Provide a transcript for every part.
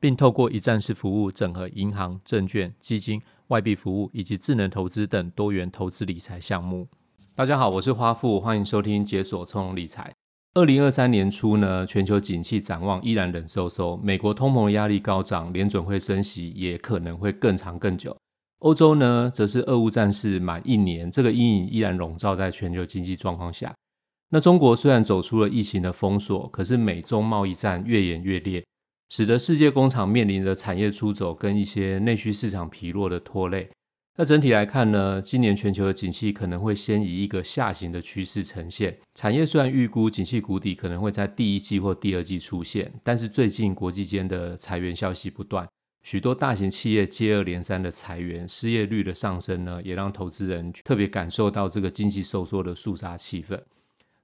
并透过一站式服务，整合银行、证券、基金、外币服务以及智能投资等多元投资理财项目。大家好，我是花富，欢迎收听解锁从容理财。二零二三年初呢，全球景气展望依然冷飕飕，美国通膨压力高涨，联准会升息也可能会更长更久。欧洲呢，则是俄乌战事满一年，这个阴影依然笼罩在全球经济状况下。那中国虽然走出了疫情的封锁，可是美中贸易战越演越烈。使得世界工厂面临着产业出走跟一些内需市场疲弱的拖累。那整体来看呢，今年全球的景气可能会先以一个下行的趋势呈现。产业虽然预估景气谷底可能会在第一季或第二季出现，但是最近国际间的裁员消息不断，许多大型企业接二连三的裁员，失业率的上升呢，也让投资人特别感受到这个经济收缩的肃杀气氛。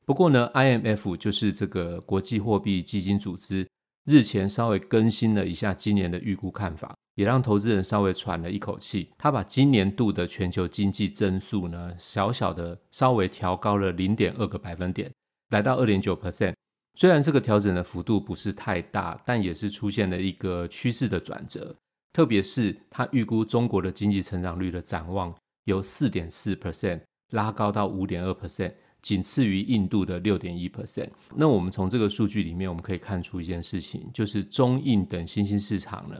不过呢，IMF 就是这个国际货币基金组织。日前稍微更新了一下今年的预估看法，也让投资人稍微喘了一口气。他把今年度的全球经济增速呢，小小的稍微调高了零点二个百分点，来到二点九 percent。虽然这个调整的幅度不是太大，但也是出现了一个趋势的转折。特别是他预估中国的经济成长率的展望由四点四 percent 拉高到五点二 percent。仅次于印度的六点一 percent。那我们从这个数据里面，我们可以看出一件事情，就是中印等新兴市场呢，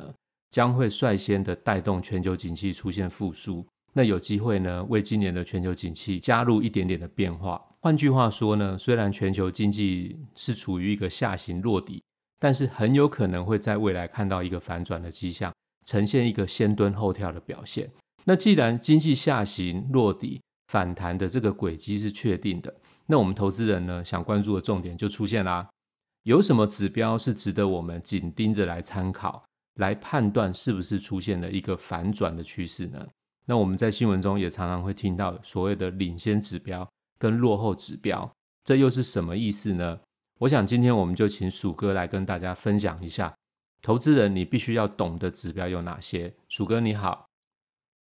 将会率先的带动全球景气出现复苏。那有机会呢，为今年的全球景气加入一点点的变化。换句话说呢，虽然全球经济是处于一个下行落底，但是很有可能会在未来看到一个反转的迹象，呈现一个先蹲后跳的表现。那既然经济下行落底，反弹的这个轨迹是确定的，那我们投资人呢，想关注的重点就出现啦。有什么指标是值得我们紧盯着来参考，来判断是不是出现了一个反转的趋势呢？那我们在新闻中也常常会听到所谓的领先指标跟落后指标，这又是什么意思呢？我想今天我们就请鼠哥来跟大家分享一下，投资人你必须要懂的指标有哪些。鼠哥你好，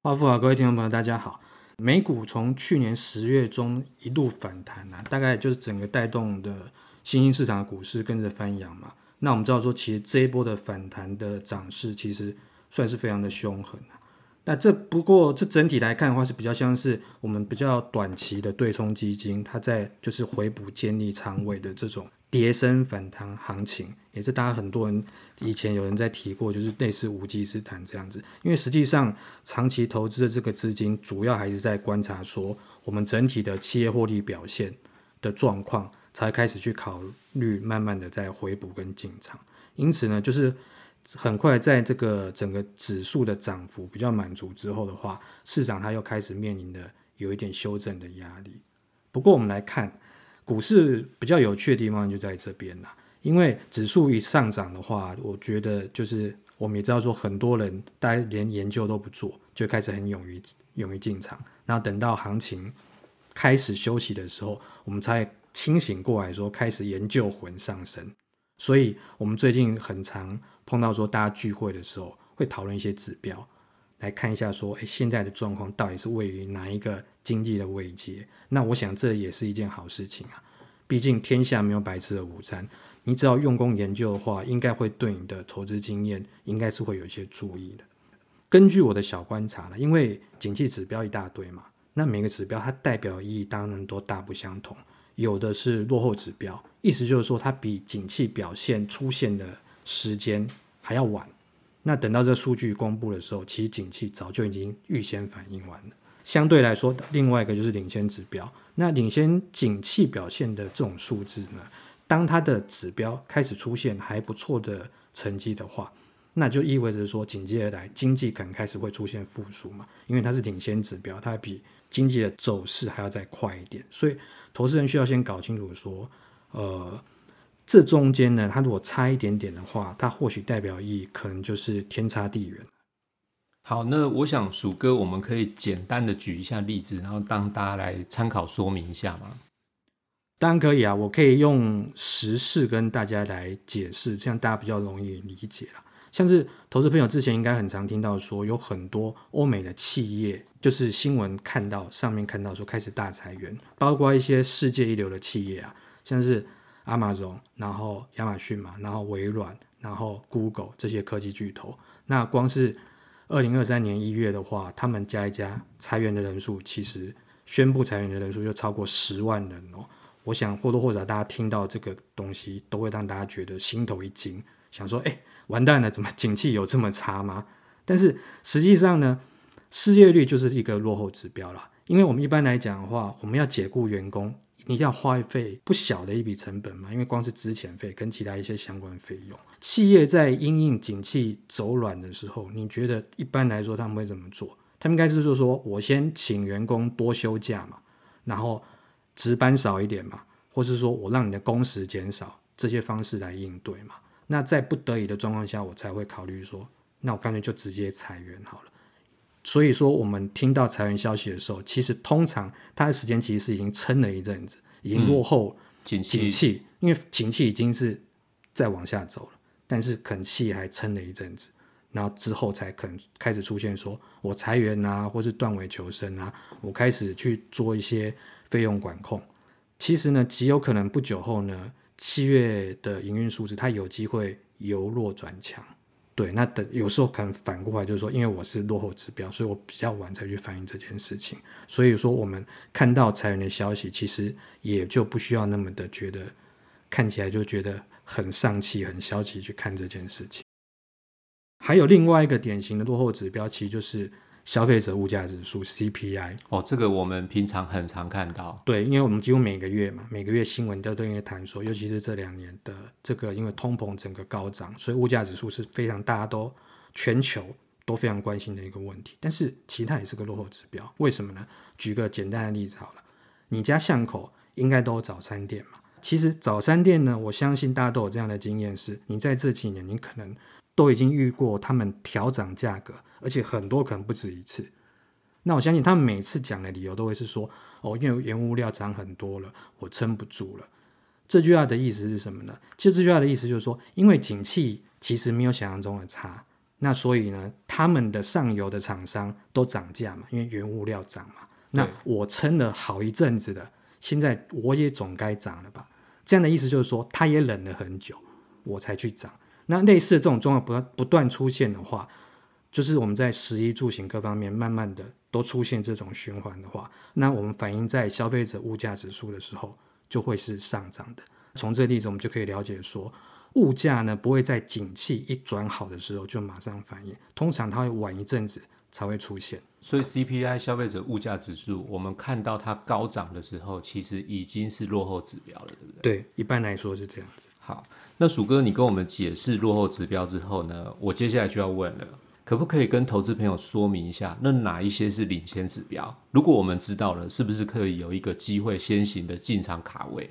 华富好，各位听众朋友大家好。美股从去年十月中一路反弹啊，大概就是整个带动的新兴市场的股市跟着翻扬嘛。那我们知道说，其实这一波的反弹的涨势其实算是非常的凶狠啊。那这不过这整体来看的话，是比较像是我们比较短期的对冲基金，它在就是回补建立仓位的这种。跌升反弹行情，也是大家很多人以前有人在提过，就是类似无稽之谈这样子。因为实际上长期投资的这个资金，主要还是在观察说我们整体的企业获利表现的状况，才开始去考虑慢慢的在回补跟进场。因此呢，就是很快在这个整个指数的涨幅比较满足之后的话，市场它又开始面临的有一点修正的压力。不过我们来看。股市比较有趣的地方就在这边啦，因为指数一上涨的话，我觉得就是我们也知道说，很多人大家连研究都不做，就开始很勇于勇于进场。然后等到行情开始休息的时候，我们才清醒过来说，开始研究魂上升。所以我们最近很常碰到说，大家聚会的时候会讨论一些指标。来看一下，说，诶，现在的状况到底是位于哪一个经济的位阶？那我想这也是一件好事情啊。毕竟天下没有白吃的午餐，你只要用功研究的话，应该会对你的投资经验应该是会有一些注意的。根据我的小观察呢，因为景气指标一大堆嘛，那每个指标它代表意义当然都大不相同。有的是落后指标，意思就是说它比景气表现出现的时间还要晚。那等到这数据公布的时候，其实景气早就已经预先反应完了。相对来说，另外一个就是领先指标。那领先景气表现的这种数字呢，当它的指标开始出现还不错的成绩的话，那就意味着说，紧接而来经济可能开始会出现复苏嘛，因为它是领先指标，它比经济的走势还要再快一点。所以，投资人需要先搞清楚说，呃，这中间呢，它如果差一点点的话，它或许代表意义可能就是天差地远。好，那我想鼠哥，我们可以简单的举一下例子，然后当大家来参考说明一下吗？当然可以啊，我可以用实事跟大家来解释，这样大家比较容易理解了。像是投资朋友之前应该很常听到说，有很多欧美的企业，就是新闻看到上面看到说开始大裁员，包括一些世界一流的企业啊，像是 Amazon，然后亚马逊嘛，然后微软，然后 Google 这些科技巨头，那光是二零二三年一月的话，他们加一加裁员的人数，其实宣布裁员的人数就超过十万人哦。我想或多或少大家听到这个东西，都会让大家觉得心头一惊，想说：哎，完蛋了，怎么景气有这么差吗？但是实际上呢，失业率就是一个落后指标啦。因为我们一般来讲的话，我们要解雇员工。你一定要花费不小的一笔成本嘛，因为光是资遣费跟其他一些相关费用，企业在因应景气走软的时候，你觉得一般来说他们会怎么做？他们应该是说我先请员工多休假嘛，然后值班少一点嘛，或是说我让你的工时减少，这些方式来应对嘛。那在不得已的状况下，我才会考虑说，那我干脆就直接裁员好了。所以说，我们听到裁员消息的时候，其实通常它的时间其实是已经撑了一阵子，已经落后景气，景气，因为景气已经是在往下走了，但是可能企业还撑了一阵子，然后之后才可能开始出现说我裁员啊，或是断尾求生啊，我开始去做一些费用管控。其实呢，极有可能不久后呢，七月的营运数字它有机会由弱转强。对，那等有时候可能反过来就是说，因为我是落后指标，所以我比较晚才去反映这件事情。所以说，我们看到裁员的消息，其实也就不需要那么的觉得看起来就觉得很丧气、很消极去看这件事情。还有另外一个典型的落后指标，其实就是。消费者物价指数 CPI 哦，这个我们平常很常看到。对，因为我们几乎每个月嘛，每个月新闻都都应该谈说，尤其是这两年的这个，因为通膨整个高涨，所以物价指数是非常大家都全球都非常关心的一个问题。但是其他也是个落后指标，为什么呢？举个简单的例子好了，你家巷口应该都有早餐店嘛？其实早餐店呢，我相信大家都有这样的经验是，你在这几年你可能。都已经遇过他们调涨价格，而且很多可能不止一次。那我相信他们每次讲的理由都会是说：“哦，因为原物料涨很多了，我撑不住了。”这句话的意思是什么呢？其实这句话的意思就是说，因为景气其实没有想象中的差，那所以呢，他们的上游的厂商都涨价嘛，因为原物料涨嘛。那我撑了好一阵子的，现在我也总该涨了吧？这样的意思就是说，他也忍了很久，我才去涨。那类似的这种状况不不断出现的话，就是我们在食衣住行各方面慢慢的都出现这种循环的话，那我们反映在消费者物价指数的时候就会是上涨的。从这个例子我们就可以了解说，物价呢不会在景气一转好的时候就马上反应，通常它会晚一阵子才会出现。所以 CPI 消费者物价指数，我们看到它高涨的时候，其实已经是落后指标了，对不对？对，一般来说是这样子。好，那鼠哥，你跟我们解释落后指标之后呢，我接下来就要问了，可不可以跟投资朋友说明一下，那哪一些是领先指标？如果我们知道了，是不是可以有一个机会先行的进场卡位？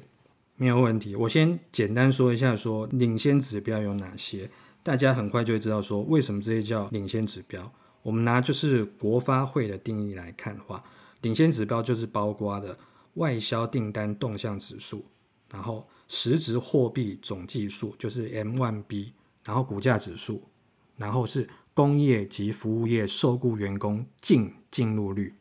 没有问题，我先简单说一下说，领先指标有哪些，大家很快就会知道说为什么这些叫领先指标。我们拿就是国发会的定义来看的话，领先指标就是包括的外销订单动向指数，然后。实质货币总计数就是 M1B，然后股价指数，然后是工业及服务业受雇员工净进入率，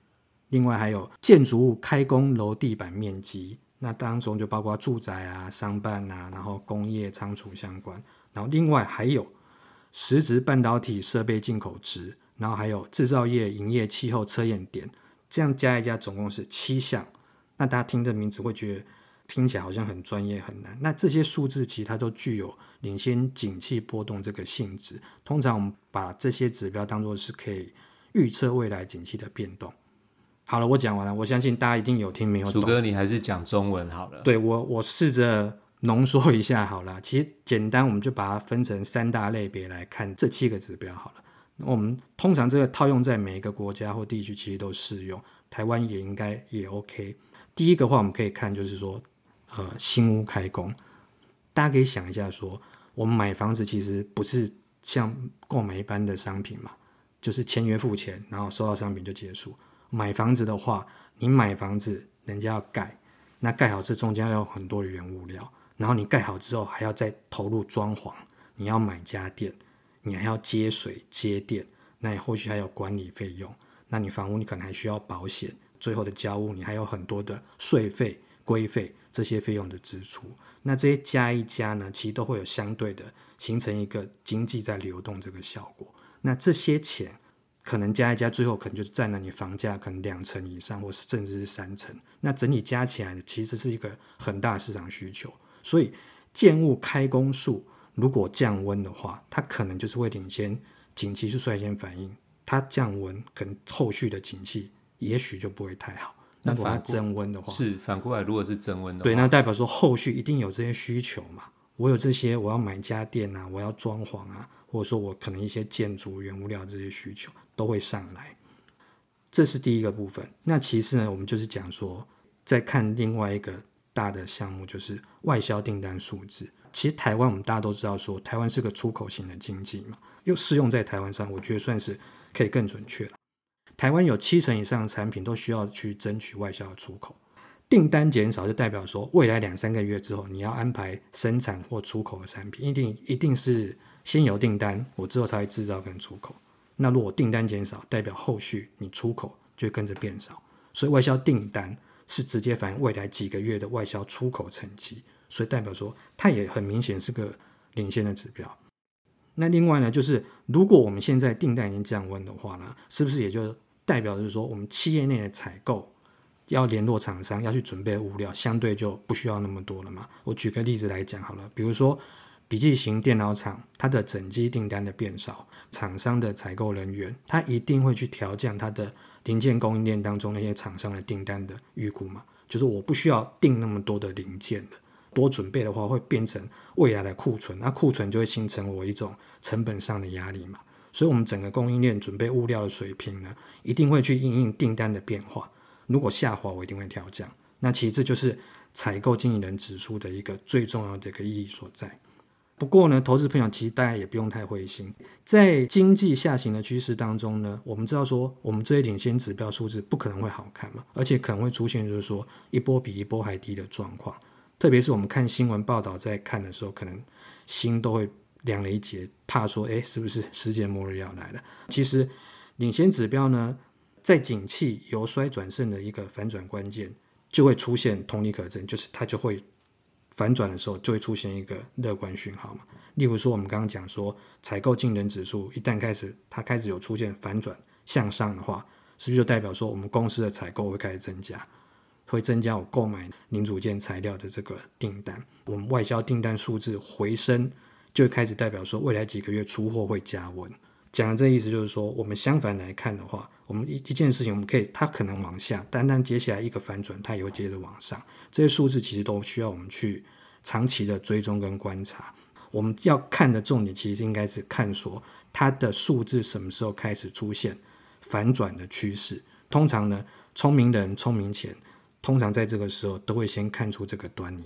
另外还有建筑物开工楼地板面积，那当中就包括住宅啊、商办啊，然后工业仓储相关，然后另外还有实质半导体设备进口值，然后还有制造业营业气候测验点，这样加一加总共是七项。那大家听这名字会觉得。听起来好像很专业很难，那这些数字其实它都具有领先景气波动这个性质。通常我们把这些指标当做是可以预测未来景气的变动。好了，我讲完了，我相信大家一定有听没有懂。鼠哥，你还是讲中文好了。对我，我试着浓缩一下好了。其实简单，我们就把它分成三大类别来看这七个指标好了。我们通常这个套用在每一个国家或地区，其实都适用。台湾也应该也 OK。第一个话，我们可以看就是说，呃，新屋开工，大家可以想一下说，我们买房子其实不是像购买一般的商品嘛，就是签约付钱，然后收到商品就结束。买房子的话，你买房子，人家要盖，那盖好这中间要有很多的原物料，然后你盖好之后还要再投入装潢，你要买家电，你还要接水接电，那你后续还有管理费用，那你房屋你可能还需要保险，最后的交屋你还有很多的税费、规费这些费用的支出，那这些加一加呢，其实都会有相对的形成一个经济在流动这个效果，那这些钱。可能加一加，最后可能就是占了你房价可能两成以上，或是甚至是三成。那整体加起来呢，其实是一个很大市场需求。所以建物开工数如果降温的话，它可能就是会领先景气，是率先反应。它降温，可能后续的景气也许就不会太好。那如果它增温的话，是反过来，如果是增温的话，对，那代表说后续一定有这些需求嘛。我有这些，我要买家电啊，我要装潢啊。或者说我可能一些建筑原物料这些需求都会上来，这是第一个部分。那其次呢，我们就是讲说，再看另外一个大的项目，就是外销订单数字。其实台湾我们大家都知道说，台湾是个出口型的经济嘛，又适用在台湾上，我觉得算是可以更准确了。台湾有七成以上的产品都需要去争取外销的出口，订单减少就代表说，未来两三个月之后，你要安排生产或出口的产品，一定一定是。先有订单，我之后才会制造跟出口。那如果订单减少，代表后续你出口就跟着变少。所以外销订单是直接反映未来几个月的外销出口成绩，所以代表说它也很明显是个领先的指标。那另外呢，就是如果我们现在订单已经降温的话呢，是不是也就代表就是说我们企业内的采购要联络厂商要去准备物料，相对就不需要那么多了嘛？我举个例子来讲好了，比如说。笔记型电脑厂，它的整机订单的变少，厂商的采购人员，他一定会去调降它的零件供应链当中那些厂商的订单的预估嘛，就是我不需要订那么多的零件了，多准备的话会变成未来的库存，那库存就会形成我一种成本上的压力嘛，所以我们整个供应链准备物料的水平呢，一定会去应应订单的变化，如果下滑，我一定会调降，那其实这就是采购经理人指数的一个最重要的一个意义所在。不过呢，投资朋友其实大家也不用太灰心，在经济下行的趋势当中呢，我们知道说，我们这些领先指标数字不可能会好看嘛，而且可能会出现就是说一波比一波还低的状况。特别是我们看新闻报道在看的时候，可能心都会凉了一截，怕说，哎，是不是世界末日要来了？其实领先指标呢，在景气由衰转盛的一个反转关键，就会出现同理可证，就是它就会。反转的时候就会出现一个乐观讯号嘛，例如说我们刚刚讲说采购竞争指数一旦开始它开始有出现反转向上的话，是不是就代表说我们公司的采购会开始增加，会增加我购买零组件材料的这个订单，我们外销订单数字回升，就开始代表说未来几个月出货会加温。讲的这意思就是说，我们相反来看的话，我们一一件事情，我们可以它可能往下，单单接下来一个反转，它也会接着往上。这些数字其实都需要我们去长期的追踪跟观察。我们要看的重点，其实应该是看说它的数字什么时候开始出现反转的趋势。通常呢，聪明人聪明钱，通常在这个时候都会先看出这个端倪。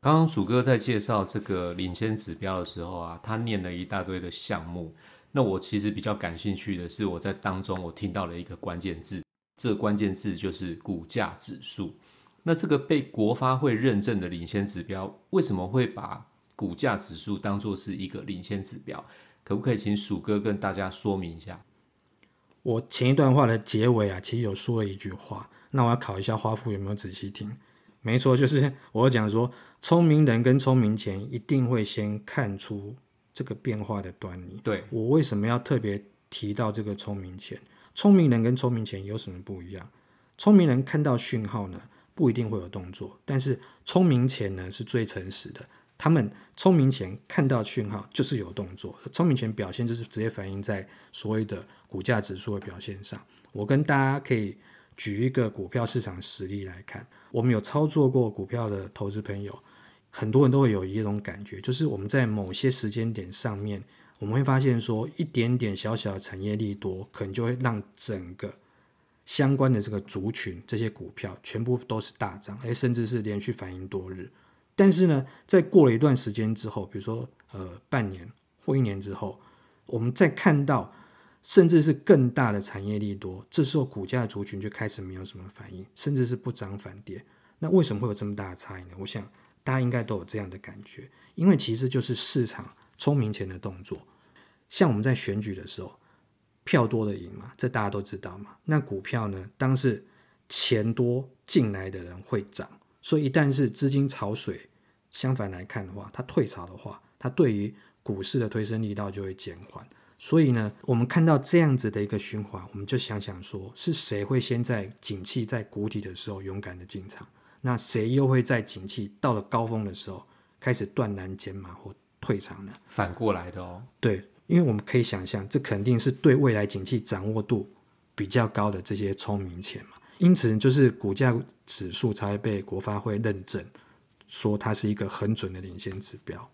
刚刚鼠哥在介绍这个领先指标的时候啊，他念了一大堆的项目。那我其实比较感兴趣的是，我在当中我听到了一个关键字，这个关键字就是股价指数。那这个被国发会认证的领先指标，为什么会把股价指数当作是一个领先指标？可不可以请鼠哥跟大家说明一下？我前一段话的结尾啊，其实有说了一句话，那我要考一下花富有没有仔细听？没错，就是我讲说，聪明人跟聪明钱一定会先看出这个变化的端倪。对，我为什么要特别提到这个聪明钱。聪明人跟聪明钱有什么不一样？聪明人看到讯号呢，不一定会有动作，但是聪明钱呢是最诚实的。他们聪明钱看到讯号就是有动作，聪明钱表现就是直接反映在所谓的股价指数的表现上。我跟大家可以举一个股票市场实例来看，我们有操作过股票的投资朋友，很多人都会有一种感觉，就是我们在某些时间点上面，我们会发现说一点点小小的产业利多，可能就会让整个相关的这个族群这些股票全部都是大涨，诶，甚至是连续反应多日。但是呢，在过了一段时间之后，比如说呃半年或一年之后，我们再看到甚至是更大的产业利多，这时候股价的族群就开始没有什么反应，甚至是不涨反跌。那为什么会有这么大的差异呢？我想大家应该都有这样的感觉，因为其实就是市场聪明钱的动作。像我们在选举的时候，票多的赢嘛，这大家都知道嘛。那股票呢，当是钱多进来的人会涨。所以，一旦是资金潮水相反来看的话，它退潮的话，它对于股市的推升力道就会减缓。所以呢，我们看到这样子的一个循环，我们就想想说，是谁会先在景气在谷底的时候勇敢的进场？那谁又会在景气到了高峰的时候开始断然减码或退场呢？反过来的哦。对，因为我们可以想象，这肯定是对未来景气掌握度比较高的这些聪明钱嘛。因此，就是股价指数才会被国发会认证，说它是一个很准的领先指标。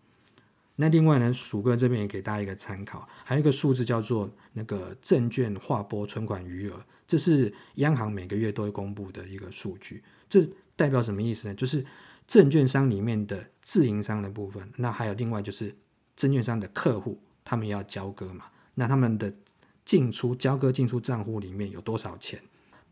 那另外呢，鼠哥这边也给大家一个参考，还有一个数字叫做那个证券划拨存款余额，这是央行每个月都会公布的一个数据。这代表什么意思呢？就是证券商里面的自营商的部分，那还有另外就是证券商的客户，他们要交割嘛，那他们的进出交割进出账户里面有多少钱？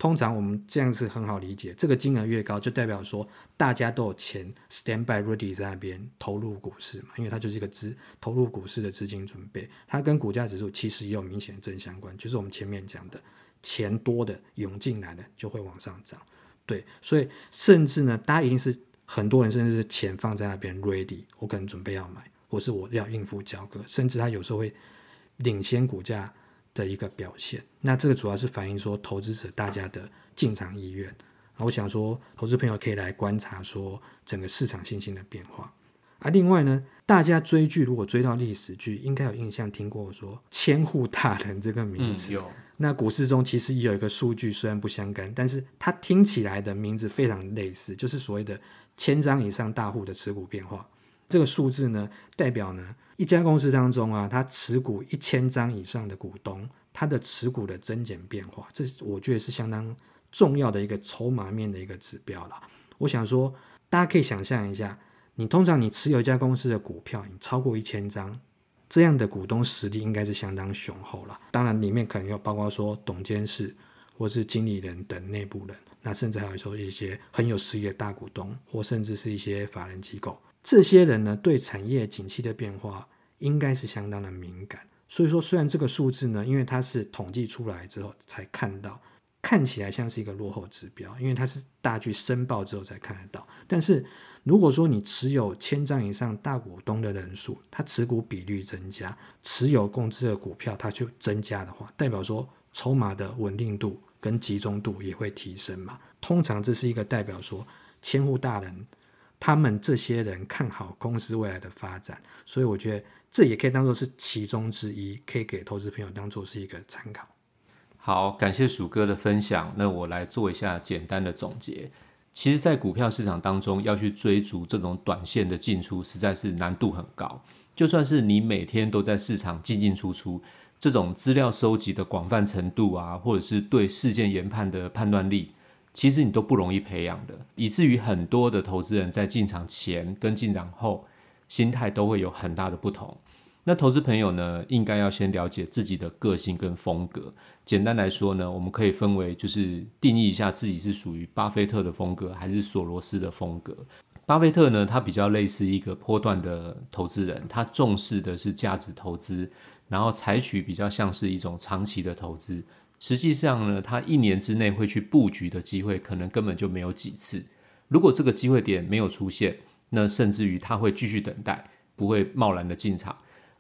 通常我们这样子很好理解，这个金额越高，就代表说大家都有钱 stand by ready 在那边投入股市嘛，因为它就是一个资投入股市的资金准备，它跟股价指数其实也有明显正相关，就是我们前面讲的钱多的涌进来的就会往上涨，对，所以甚至呢，大家一定是很多人甚至是钱放在那边 ready，我可能准备要买，或是我要应付交割，甚至它有时候会领先股价。的一个表现，那这个主要是反映说投资者大家的进场意愿。我想说，投资朋友可以来观察说整个市场信心的变化。啊，另外呢，大家追剧如果追到历史剧，应该有印象听过说千户大人这个名字。嗯，那股市中其实也有一个数据，虽然不相干，但是它听起来的名字非常类似，就是所谓的千张以上大户的持股变化。这个数字呢，代表呢。一家公司当中啊，他持股一千张以上的股东，他的持股的增减变化，这我觉得是相当重要的一个筹码面的一个指标了。我想说，大家可以想象一下，你通常你持有一家公司的股票，你超过一千张，这样的股东实力应该是相当雄厚了。当然，里面可能有包括说董监事或是经理人等内部人，那甚至还有说一些很有实力的大股东，或甚至是一些法人机构。这些人呢，对产业景气的变化应该是相当的敏感。所以说，虽然这个数字呢，因为它是统计出来之后才看到，看起来像是一个落后指标，因为它是大具申报之后才看得到。但是，如果说你持有千张以上大股东的人数，它持股比率增加，持有公司的股票它就增加的话，代表说筹码的稳定度跟集中度也会提升嘛。通常这是一个代表说千户大人。他们这些人看好公司未来的发展，所以我觉得这也可以当做是其中之一，可以给投资朋友当做是一个参考。好，感谢鼠哥的分享。那我来做一下简单的总结。其实，在股票市场当中，要去追逐这种短线的进出，实在是难度很高。就算是你每天都在市场进进出出，这种资料收集的广泛程度啊，或者是对事件研判的判断力。其实你都不容易培养的，以至于很多的投资人在进场前跟进场后，心态都会有很大的不同。那投资朋友呢，应该要先了解自己的个性跟风格。简单来说呢，我们可以分为，就是定义一下自己是属于巴菲特的风格还是索罗斯的风格。巴菲特呢，他比较类似一个波段的投资人，他重视的是价值投资，然后采取比较像是一种长期的投资。实际上呢，他一年之内会去布局的机会，可能根本就没有几次。如果这个机会点没有出现，那甚至于他会继续等待，不会贸然的进场。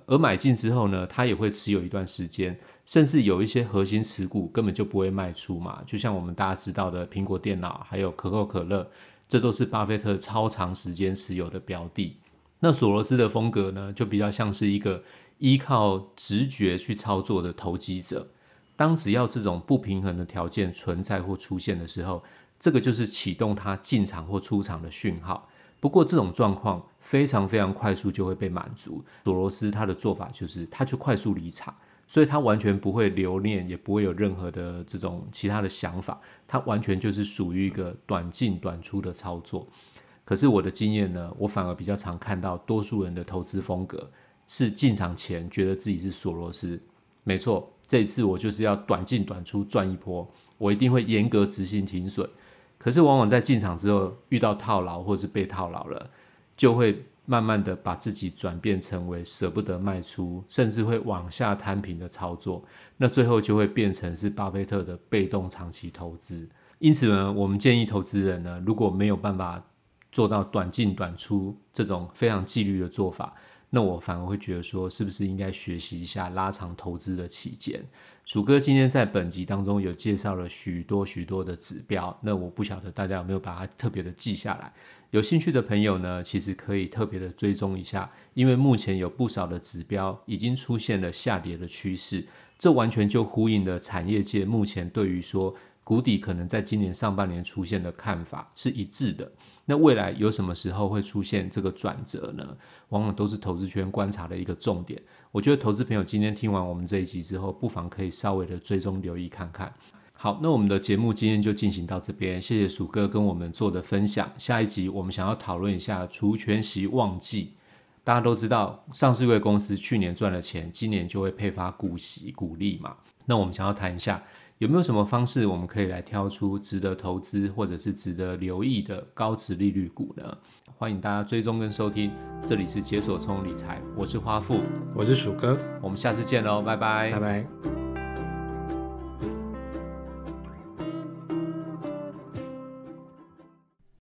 而买进之后呢，他也会持有一段时间，甚至有一些核心持股根本就不会卖出嘛。就像我们大家知道的苹果电脑，还有可口可乐，这都是巴菲特超长时间持有的标的。那索罗斯的风格呢，就比较像是一个依靠直觉去操作的投机者。当只要这种不平衡的条件存在或出现的时候，这个就是启动他进场或出场的讯号。不过这种状况非常非常快速就会被满足。索罗斯他的做法就是，他就快速离场，所以他完全不会留恋，也不会有任何的这种其他的想法。他完全就是属于一个短进短出的操作。可是我的经验呢，我反而比较常看到多数人的投资风格是进场前觉得自己是索罗斯。没错，这一次我就是要短进短出赚一波，我一定会严格执行停损。可是，往往在进场之后遇到套牢或是被套牢了，就会慢慢的把自己转变成为舍不得卖出，甚至会往下摊平的操作。那最后就会变成是巴菲特的被动长期投资。因此呢，我们建议投资人呢，如果没有办法做到短进短出这种非常纪律的做法，那我反而会觉得说，是不是应该学习一下拉长投资的期间？鼠哥今天在本集当中有介绍了许多许多的指标，那我不晓得大家有没有把它特别的记下来。有兴趣的朋友呢，其实可以特别的追踪一下，因为目前有不少的指标已经出现了下跌的趋势，这完全就呼应了产业界目前对于说谷底可能在今年上半年出现的看法是一致的。那未来有什么时候会出现这个转折呢？往往都是投资圈观察的一个重点。我觉得投资朋友今天听完我们这一集之后，不妨可以稍微的追踪留意看看。好，那我们的节目今天就进行到这边，谢谢鼠哥跟我们做的分享。下一集我们想要讨论一下除权息旺季。大家都知道，上市贵公司去年赚了钱，今年就会配发股息股利嘛。那我们想要谈一下，有没有什么方式我们可以来挑出值得投资或者是值得留意的高值利率股呢？欢迎大家追踪跟收听，这里是解锁聪理财，我是花富，我是鼠哥，我们下次见喽，拜拜，拜拜。